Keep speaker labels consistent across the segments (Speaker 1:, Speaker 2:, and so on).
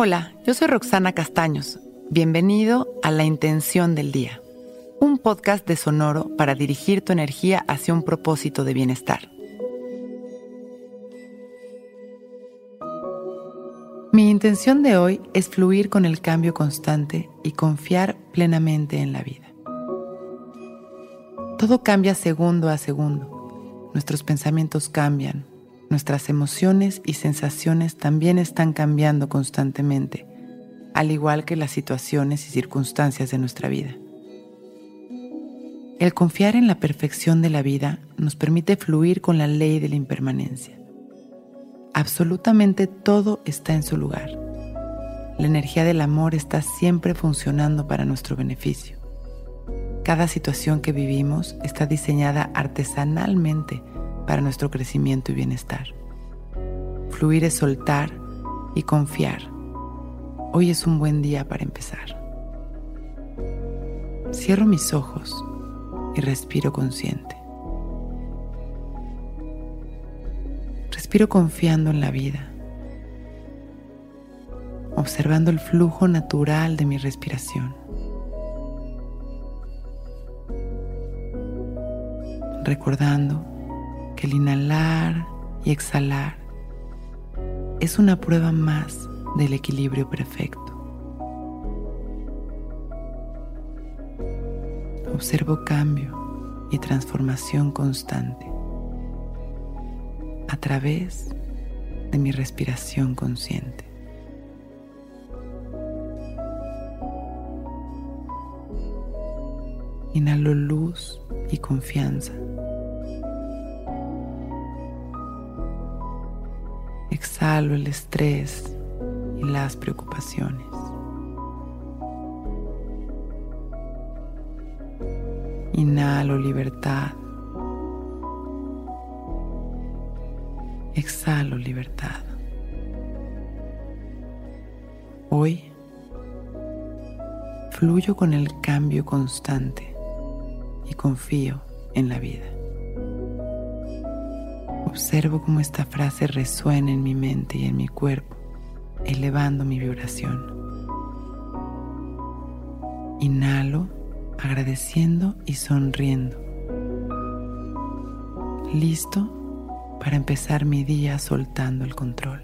Speaker 1: Hola, yo soy Roxana Castaños. Bienvenido a La Intención del Día, un podcast de Sonoro para dirigir tu energía hacia un propósito de bienestar. Mi intención de hoy es fluir con el cambio constante y confiar plenamente en la vida. Todo cambia segundo a segundo. Nuestros pensamientos cambian, nuestras emociones y sensaciones también están cambiando constantemente, al igual que las situaciones y circunstancias de nuestra vida. El confiar en la perfección de la vida nos permite fluir con la ley de la impermanencia. Absolutamente todo está en su lugar. La energía del amor está siempre funcionando para nuestro beneficio. Cada situación que vivimos está diseñada artesanalmente para nuestro crecimiento y bienestar. Fluir es soltar y confiar. Hoy es un buen día para empezar. Cierro mis ojos y respiro consciente. Respiro confiando en la vida, observando el flujo natural de mi respiración. Recordando que el inhalar y exhalar es una prueba más del equilibrio perfecto. Observo cambio y transformación constante a través de mi respiración consciente. Inhalo luz y confianza. Exhalo el estrés y las preocupaciones. Inhalo libertad. Exhalo libertad. Hoy fluyo con el cambio constante y confío en la vida. Observo cómo esta frase resuena en mi mente y en mi cuerpo, elevando mi vibración. Inhalo agradeciendo y sonriendo. Listo para empezar mi día soltando el control.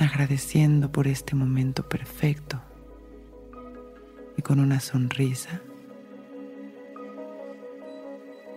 Speaker 1: Agradeciendo por este momento perfecto y con una sonrisa